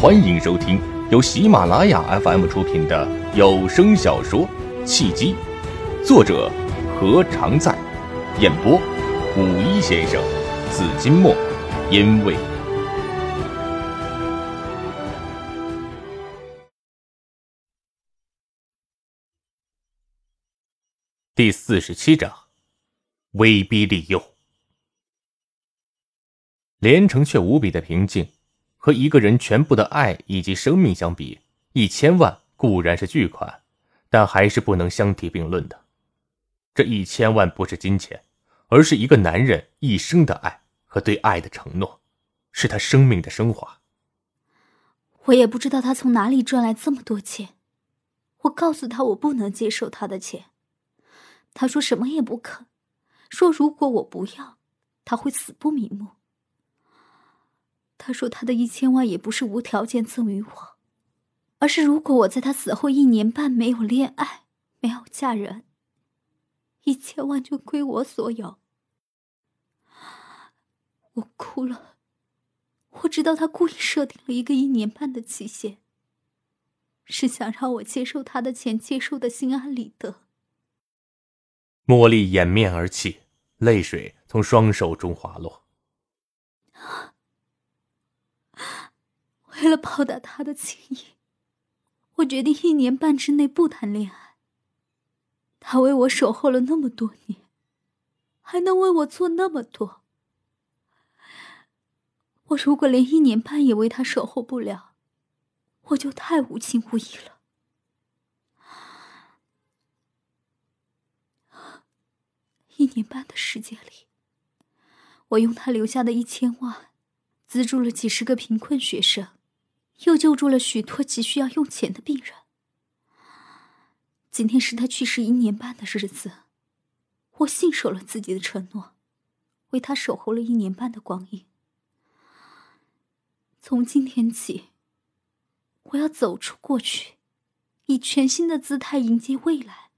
欢迎收听由喜马拉雅 FM 出品的有声小说《契机》，作者何常在，演播五一先生、紫金墨，因为第四十七章，威逼利诱。连城却无比的平静。和一个人全部的爱以及生命相比，一千万固然是巨款，但还是不能相提并论的。这一千万不是金钱，而是一个男人一生的爱和对爱的承诺，是他生命的升华。我也不知道他从哪里赚来这么多钱。我告诉他我不能接受他的钱，他说什么也不肯，说如果我不要，他会死不瞑目。他说：“他的一千万也不是无条件赠予我，而是如果我在他死后一年半没有恋爱、没有嫁人，一千万就归我所有。”我哭了，我知道他故意设定了一个一年半的期限，是想让我接受他的钱，接受的心安理得。茉莉掩面而泣，泪水从双手中滑落。为了报答他的情谊，我决定一年半之内不谈恋爱。他为我守候了那么多年，还能为我做那么多。我如果连一年半也为他守候不了，我就太无情无义了。一年半的时间里，我用他留下的一千万，资助了几十个贫困学生。又救助了许多急需要用钱的病人。今天是他去世一年半的日子，我信守了自己的承诺，为他守候了一年半的光阴。从今天起，我要走出过去，以全新的姿态迎接未来。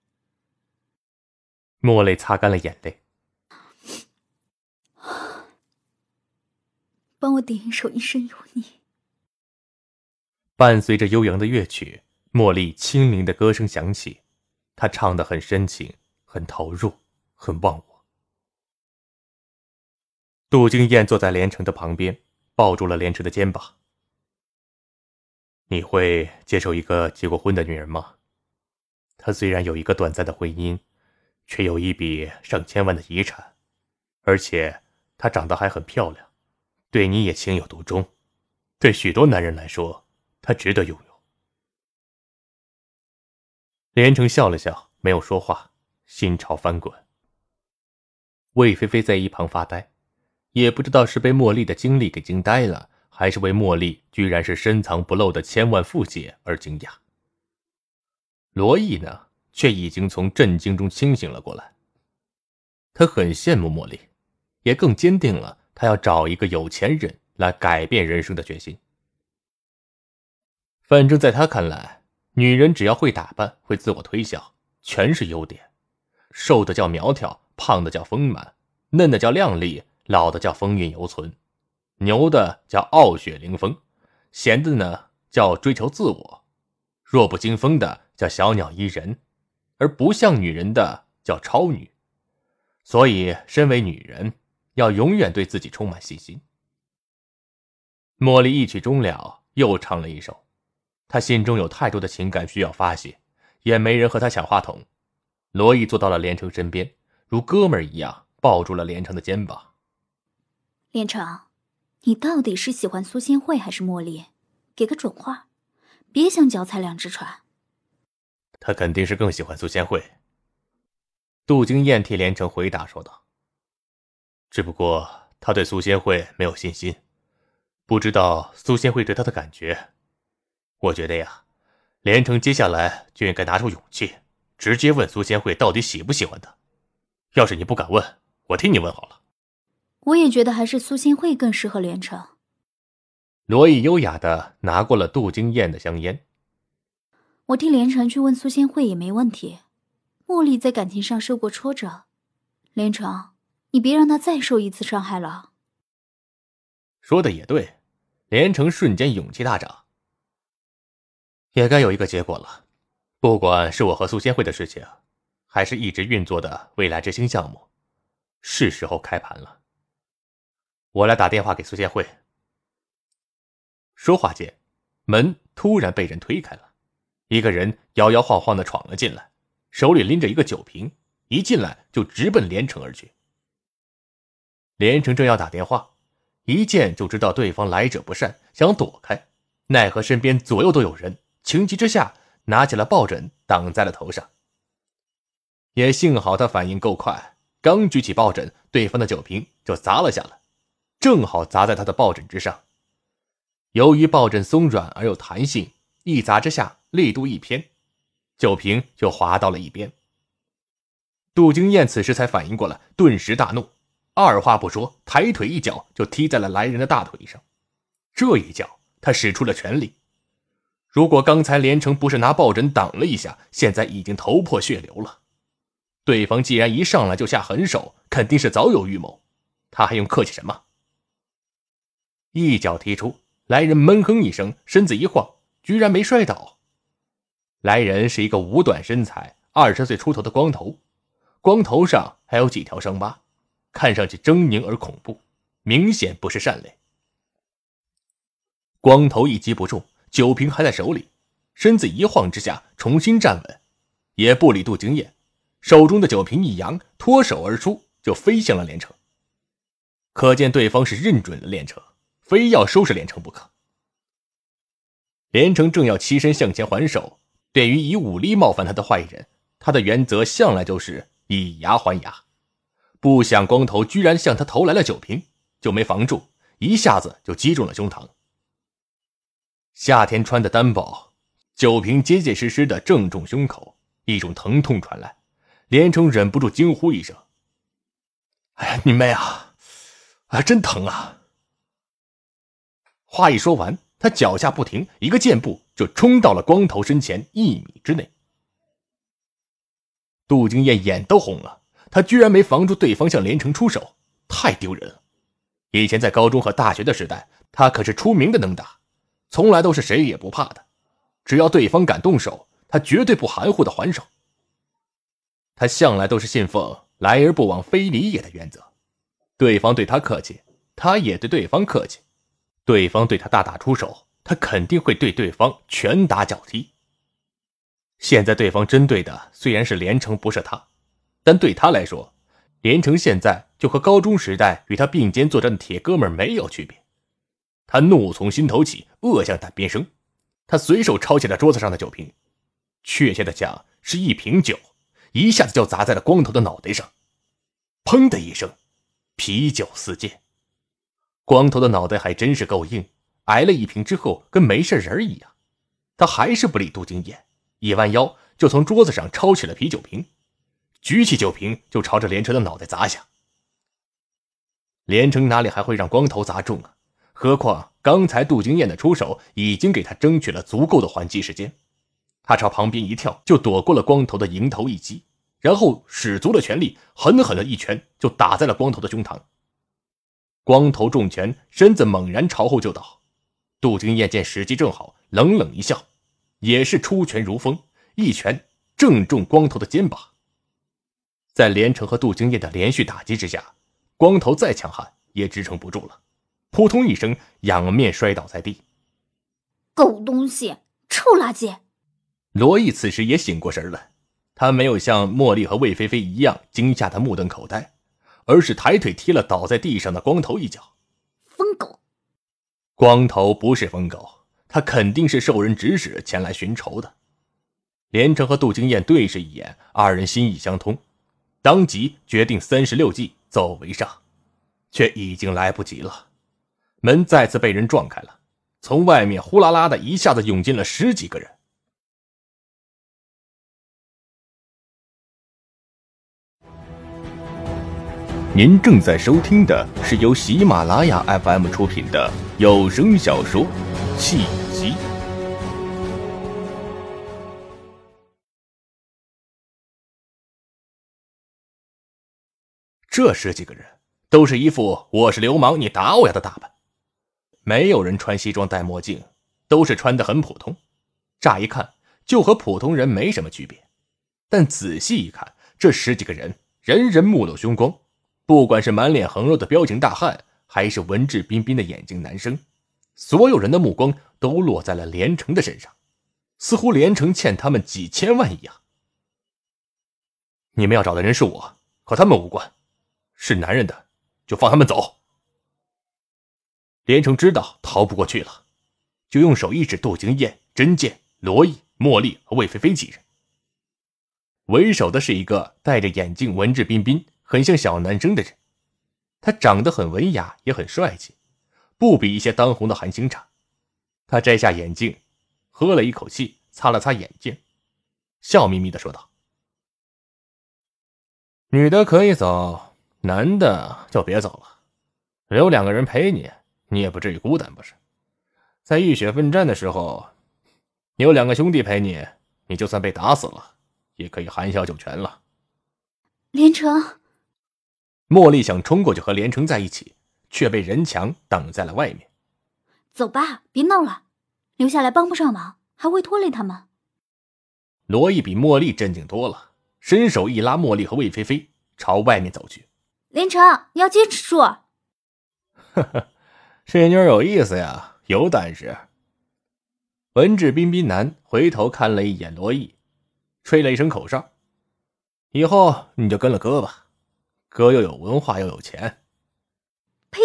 莫泪擦干了眼泪，帮我点一首《一生有你》。伴随着悠扬的乐曲，茉莉清灵的歌声响起，她唱得很深情，很投入，很忘我。杜金燕坐在连城的旁边，抱住了连城的肩膀。你会接受一个结过婚的女人吗？她虽然有一个短暂的婚姻，却有一笔上千万的遗产，而且她长得还很漂亮，对你也情有独钟，对许多男人来说。他值得拥有。连城笑了笑，没有说话，心潮翻滚。魏菲菲在一旁发呆，也不知道是被茉莉的经历给惊呆了，还是为茉莉居然是深藏不露的千万富姐而惊讶。罗毅呢，却已经从震惊中清醒了过来。他很羡慕茉莉，也更坚定了他要找一个有钱人来改变人生的决心。反正，在他看来，女人只要会打扮、会自我推销，全是优点。瘦的叫苗条，胖的叫丰满，嫩的叫靓丽，老的叫风韵犹存，牛的叫傲雪凌风，闲的呢叫追求自我，弱不禁风的叫小鸟依人，而不像女人的叫超女。所以，身为女人，要永远对自己充满信心。茉莉一曲终了，又唱了一首。他心中有太多的情感需要发泄，也没人和他抢话筒。罗毅坐到了连城身边，如哥们儿一样抱住了连城的肩膀。连城，你到底是喜欢苏仙慧还是茉莉？给个准话，别想脚踩两只船。他肯定是更喜欢苏仙慧。杜金燕替连城回答说道：“只不过他对苏仙慧没有信心，不知道苏仙慧对他的感觉。”我觉得呀，连城接下来就应该拿出勇气，直接问苏仙慧到底喜不喜欢他。要是你不敢问，我替你问好了。我也觉得还是苏仙慧更适合连城。罗毅优雅的拿过了杜金燕的香烟。我替连城去问苏仙慧也没问题。茉莉在感情上受过挫折，连城，你别让她再受一次伤害了。说的也对，连城瞬间勇气大涨。也该有一个结果了。不管是我和苏仙会的事情，还是一直运作的未来之星项目，是时候开盘了。我来打电话给苏仙会。说话间，门突然被人推开了，一个人摇摇晃晃的闯了进来，手里拎着一个酒瓶，一进来就直奔连城而去。连城正要打电话，一见就知道对方来者不善，想躲开，奈何身边左右都有人，情急之下拿起了抱枕挡在了头上。也幸好他反应够快，刚举起抱枕，对方的酒瓶就砸了下来，正好砸在他的抱枕之上。由于抱枕松软而有弹性，一砸之下力度一偏，酒瓶就滑到了一边。杜金燕此时才反应过来，顿时大怒。二话不说，抬腿一脚就踢在了来人的大腿上。这一脚，他使出了全力。如果刚才连城不是拿抱枕挡了一下，现在已经头破血流了。对方既然一上来就下狠手，肯定是早有预谋。他还用客气什么？一脚踢出，来人闷哼一声，身子一晃，居然没摔倒。来人是一个五短身材、二十岁出头的光头，光头上还有几条伤疤。看上去狰狞而恐怖，明显不是善类。光头一击不中，酒瓶还在手里，身子一晃之下重新站稳，也不理杜经燕，手中的酒瓶一扬，脱手而出，就飞向了连城。可见对方是认准了连城，非要收拾连城不可。连城正要起身向前还手，对于以武力冒犯他的坏人，他的原则向来就是以牙还牙。不想光头居然向他投来了酒瓶，就没防住，一下子就击中了胸膛。夏天穿的单薄，酒瓶结结实实的正中胸口，一种疼痛传来，连城忍不住惊呼一声：“哎呀，你妹啊！啊，真疼啊！”话一说完，他脚下不停，一个箭步就冲到了光头身前一米之内。杜金燕眼都红了。他居然没防住对方向连城出手，太丢人了！以前在高中和大学的时代，他可是出名的能打，从来都是谁也不怕的。只要对方敢动手，他绝对不含糊的还手。他向来都是信奉“来而不往非礼也”的原则，对方对他客气，他也对对方客气；对方对他大打出手，他肯定会对对方拳打脚踢。现在对方针对的虽然是连城，不是他。但对他来说，连城现在就和高中时代与他并肩作战的铁哥们没有区别。他怒从心头起，恶向胆边生。他随手抄起了桌子上的酒瓶，确切的讲是一瓶酒，一下子就砸在了光头的脑袋上。砰的一声，啤酒四溅。光头的脑袋还真是够硬，挨了一瓶之后跟没事人一样。他还是不理杜金燕，一弯腰就从桌子上抄起了啤酒瓶。举起酒瓶就朝着连城的脑袋砸下。连城哪里还会让光头砸中啊？何况刚才杜金燕的出手已经给他争取了足够的还击时间。他朝旁边一跳，就躲过了光头的迎头一击，然后使足了全力，狠狠的一拳就打在了光头的胸膛。光头中拳，身子猛然朝后就倒。杜金燕见时机正好，冷冷一笑，也是出拳如风，一拳正中光头的肩膀。在连城和杜金燕的连续打击之下，光头再强悍也支撑不住了，扑通一声仰面摔倒在地。狗东西，臭垃圾！罗毅此时也醒过神来，他没有像茉莉和魏菲菲一样惊吓得目瞪口呆，而是抬腿踢了倒在地上的光头一脚。疯狗！光头不是疯狗，他肯定是受人指使前来寻仇的。连城和杜金燕对视一眼，二人心意相通。当即决定三十六计，走为上，却已经来不及了。门再次被人撞开了，从外面呼啦啦的一下子涌进了十几个人。您正在收听的是由喜马拉雅 FM 出品的有声小说《契机》。这十几个人都是一副“我是流氓，你打我呀”的打扮，没有人穿西装戴墨镜，都是穿的很普通。乍一看就和普通人没什么区别，但仔细一看，这十几个人人人目露凶光，不管是满脸横肉的彪形大汉，还是文质彬彬的眼镜男生，所有人的目光都落在了连城的身上，似乎连城欠他们几千万一样。你们要找的人是我，和他们无关，是男人的就放他们走。连城知道逃不过去了，就用手一指杜经燕、甄健、罗毅、茉莉和魏菲菲几人。为首的是一个戴着眼镜、文质彬彬、很像小男生的人，他长得很文雅，也很帅气，不比一些当红的韩星差。他摘下眼镜，喝了一口气，擦了擦眼镜，笑眯眯的说道：“女的可以走，男的就别走了，留两个人陪你。”你也不至于孤单，不是？在浴血奋战的时候，有两个兄弟陪你，你就算被打死了，也可以含笑九泉了。连城，茉莉想冲过去和连城在一起，却被人墙挡在了外面。走吧，别闹了，留下来帮不上忙，还会拖累他们。罗毅比茉莉镇静多了，伸手一拉茉莉和魏菲菲，朝外面走去。连城，你要坚持住。呵呵。这妞有意思呀，有胆识。文质彬彬男回头看了一眼罗毅，吹了一声口哨：“以后你就跟了哥吧，哥又有文化又有钱。”呸！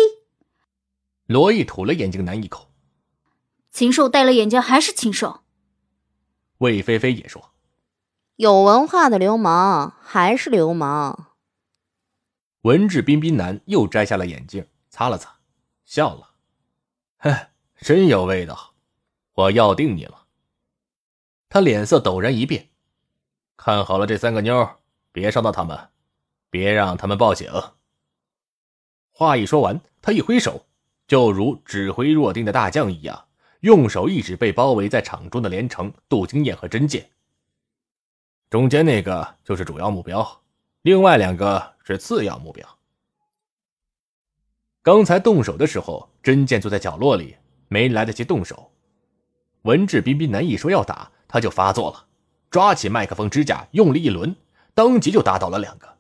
罗毅吐了眼镜男一口：“禽兽戴了眼镜还是禽兽。”魏菲菲也说：“有文化的流氓还是流氓。”文质彬彬男又摘下了眼镜，擦了擦，笑了。哎，真有味道，我要定你了。他脸色陡然一变，看好了这三个妞，别伤到他们，别让他们报警。话一说完，他一挥手，就如指挥若定的大将一样，用手一指被包围在场中的连城、杜经燕和甄剑。中间那个就是主要目标，另外两个是次要目标。刚才动手的时候，真剑坐在角落里，没来得及动手。文质彬彬男一说要打，他就发作了，抓起麦克风支架，用力一抡，当即就打倒了两个。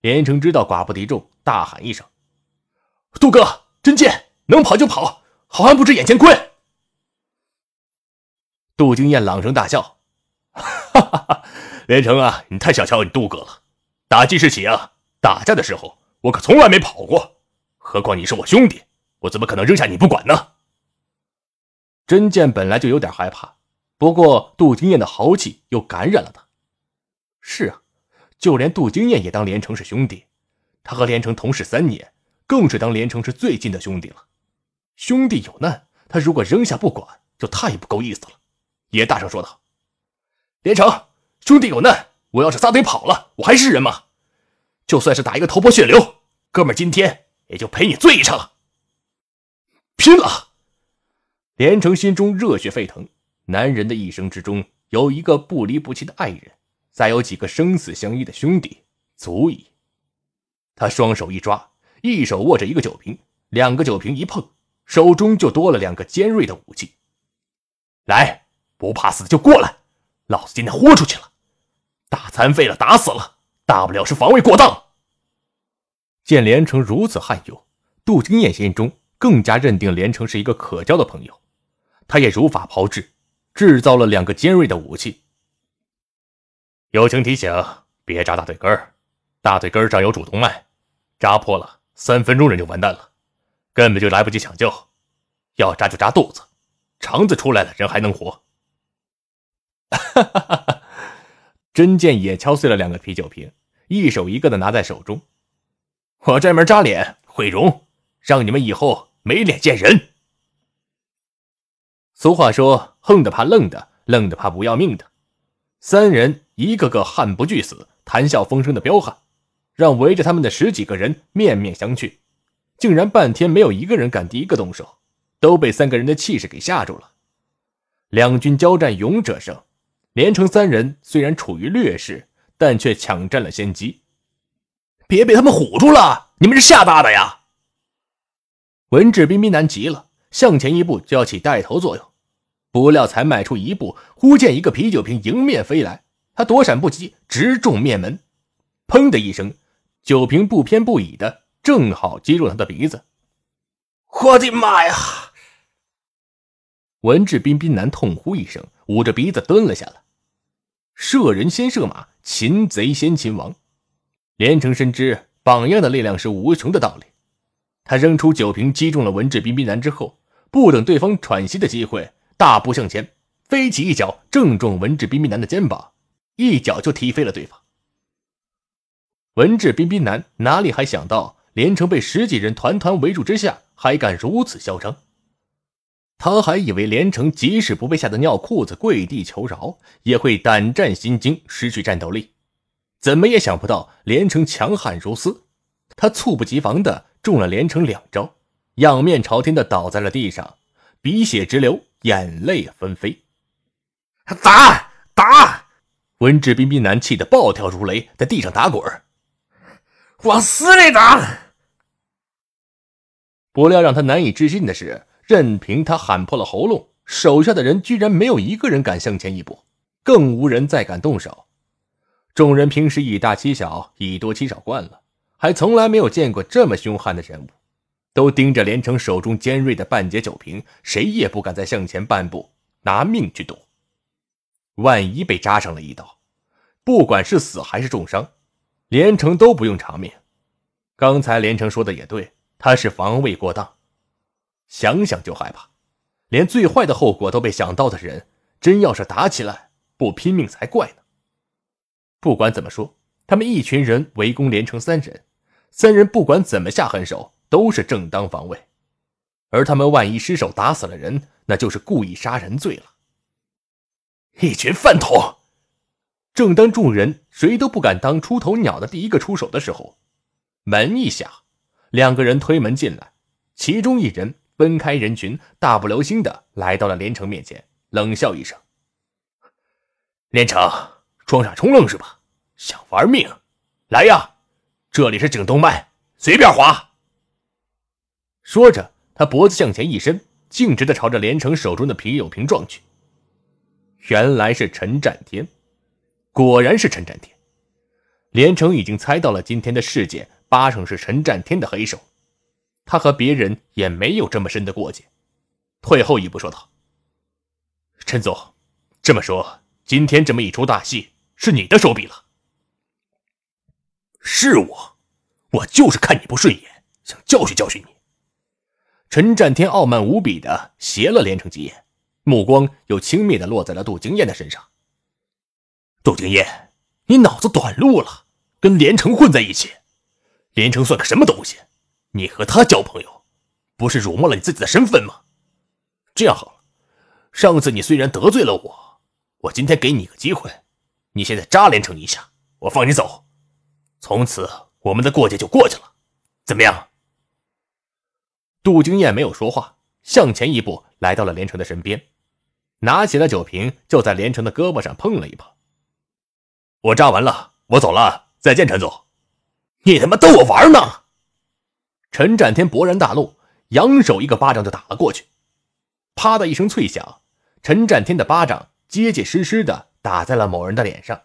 连城知道寡不敌众，大喊一声：“杜哥，真剑，能跑就跑，好汉不知眼前亏。”杜金燕朗声大笑：“哈哈，连城啊，你太小瞧你杜哥了。打记事起啊，打架的时候，我可从来没跑过。”何况你是我兄弟，我怎么可能扔下你不管呢？真剑本来就有点害怕，不过杜金燕的豪气又感染了他。是啊，就连杜金燕也当连城是兄弟，他和连城同事三年，更是当连城是最近的兄弟了。兄弟有难，他如果扔下不管，就太不够意思了。也大声说道：“连城，兄弟有难，我要是撒腿跑了，我还是人吗？就算是打一个头破血流，哥们今天。”也就陪你醉一场，拼了！连城心中热血沸腾。男人的一生之中，有一个不离不弃的爱人，再有几个生死相依的兄弟，足矣。他双手一抓，一手握着一个酒瓶，两个酒瓶一碰，手中就多了两个尖锐的武器。来，不怕死的就过来，老子今天豁出去了，打残废了，打死了，大不了是防卫过当。见连城如此悍勇，杜金燕心中更加认定连城是一个可交的朋友。他也如法炮制，制造了两个尖锐的武器。友情提醒：别扎大腿根儿，大腿根上有主动脉，扎破了，三分钟人就完蛋了，根本就来不及抢救。要扎就扎肚子，肠子出来了人还能活。哈哈哈哈真剑也敲碎了两个啤酒瓶，一手一个的拿在手中。我这门扎脸毁容，让你们以后没脸见人。俗话说：“横的怕愣的，愣的怕不要命的。”三人一个个悍不惧死、谈笑风生的彪悍，让围着他们的十几个人面面相觑，竟然半天没有一个人敢第一个动手，都被三个人的气势给吓住了。两军交战，勇者胜。连城三人虽然处于劣势，但却抢占了先机。别被他们唬住了！你们是吓大的呀！文质彬彬男急了，向前一步就要起带头作用。不料才迈出一步，忽见一个啤酒瓶迎面飞来，他躲闪不及，直中面门，砰的一声，酒瓶不偏不倚的正好击中他的鼻子。我的妈呀！文质彬彬男痛呼一声，捂着鼻子蹲了下来。射人先射马，擒贼先擒王。连城深知榜样的力量是无穷的道理，他扔出酒瓶击中了文质彬彬男之后，不等对方喘息的机会，大步向前，飞起一脚正中文质彬彬男的肩膀，一脚就踢飞了对方。文质彬彬男哪里还想到连城被十几人团团围住之下还敢如此嚣张？他还以为连城即使不被吓得尿裤子、跪地求饶，也会胆战心惊、失去战斗力。怎么也想不到连城强悍如斯，他猝不及防的中了连城两招，仰面朝天的倒在了地上，鼻血直流，眼泪纷飞。打打！文质彬彬男气得暴跳如雷，在地上打滚往死里打！不料让他难以置信的是。任凭他喊破了喉咙，手下的人居然没有一个人敢向前一步，更无人再敢动手。众人平时以大欺小、以多欺少惯了，还从来没有见过这么凶悍的人物，都盯着连城手中尖锐的半截酒瓶，谁也不敢再向前半步，拿命去赌。万一被扎上了一刀，不管是死还是重伤，连城都不用偿命。刚才连城说的也对，他是防卫过当。想想就害怕，连最坏的后果都被想到的人，真要是打起来，不拼命才怪呢。不管怎么说，他们一群人围攻连城三人，三人不管怎么下狠手，都是正当防卫。而他们万一失手打死了人，那就是故意杀人罪了。一群饭桶！正当众人谁都不敢当出头鸟的第一个出手的时候，门一响，两个人推门进来，其中一人。分开人群，大步流星的来到了连城面前，冷笑一声：“连城，装傻充愣是吧？想玩命？来呀，这里是颈动脉，随便划。”说着，他脖子向前一伸，径直的朝着连城手中的啤酒瓶撞去。原来是陈占天，果然是陈占天。连城已经猜到了今天的事件八成是陈占天的黑手。他和别人也没有这么深的过节，退后一步说道：“陈总，这么说，今天这么一出大戏是你的手笔了？是我，我就是看你不顺眼，想教训教训你。”陈占天傲慢无比的斜了连城几眼，目光又轻蔑的落在了杜经燕的身上。杜经燕，你脑子短路了，跟连城混在一起，连城算个什么东西？你和他交朋友，不是辱没了你自己的身份吗？这样好了，上次你虽然得罪了我，我今天给你个机会，你现在扎连城一下，我放你走，从此我们的过节就过去了，怎么样？杜经燕没有说话，向前一步来到了连城的身边，拿起了酒瓶，就在连城的胳膊上碰了一碰。我扎完了，我走了，再见，陈总。你他妈逗我玩呢？陈占天勃然大怒，扬手一个巴掌就打了过去。啪的一声脆响，陈占天的巴掌结结实实的打在了某人的脸上，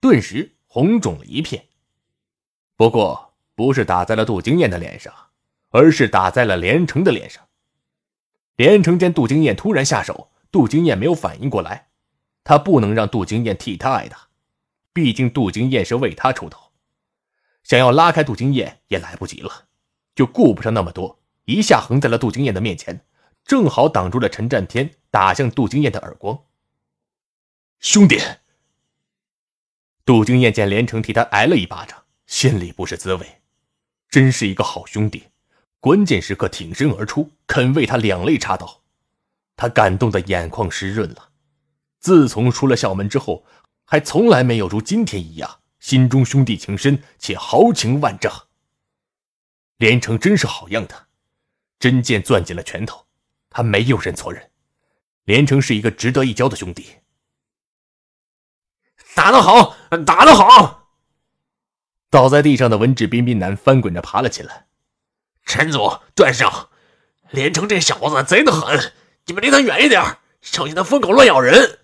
顿时红肿了一片。不过不是打在了杜经燕的脸上，而是打在了连城的脸上。连城见杜经燕突然下手，杜经燕没有反应过来，他不能让杜经燕替他挨打，毕竟杜经燕是为他出头，想要拉开杜经燕也来不及了。就顾不上那么多，一下横在了杜经燕的面前，正好挡住了陈占天打向杜经燕的耳光。兄弟，杜经燕见连城替他挨了一巴掌，心里不是滋味，真是一个好兄弟，关键时刻挺身而出，肯为他两肋插刀，他感动的眼眶湿润了。自从出了校门之后，还从来没有如今天一样，心中兄弟情深且豪情万丈。连城真是好样的，真剑攥紧了拳头，他没有认错人。连城是一个值得一交的兄弟。打得好，打得好！倒在地上的文质彬彬男翻滚着爬了起来。陈总、段少，连城这小子贼得很，你们离他远一点，小心他疯狗乱咬人。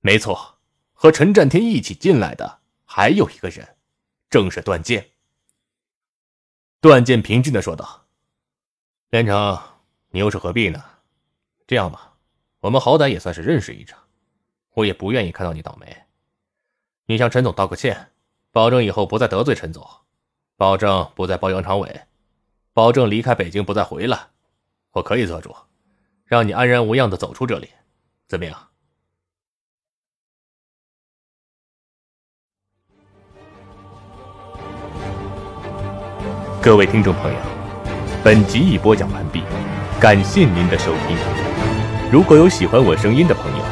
没错，和陈占天一起进来的还有一个人，正是段剑。段剑平静的说道：“连城，你又是何必呢？这样吧，我们好歹也算是认识一场，我也不愿意看到你倒霉。你向陈总道个歉，保证以后不再得罪陈总，保证不再包杨长伟，保证离开北京不再回来。我可以做主，让你安然无恙的走出这里，怎么样？”各位听众朋友，本集已播讲完毕，感谢您的收听。如果有喜欢我声音的朋友，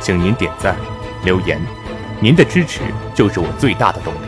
请您点赞、留言，您的支持就是我最大的动力。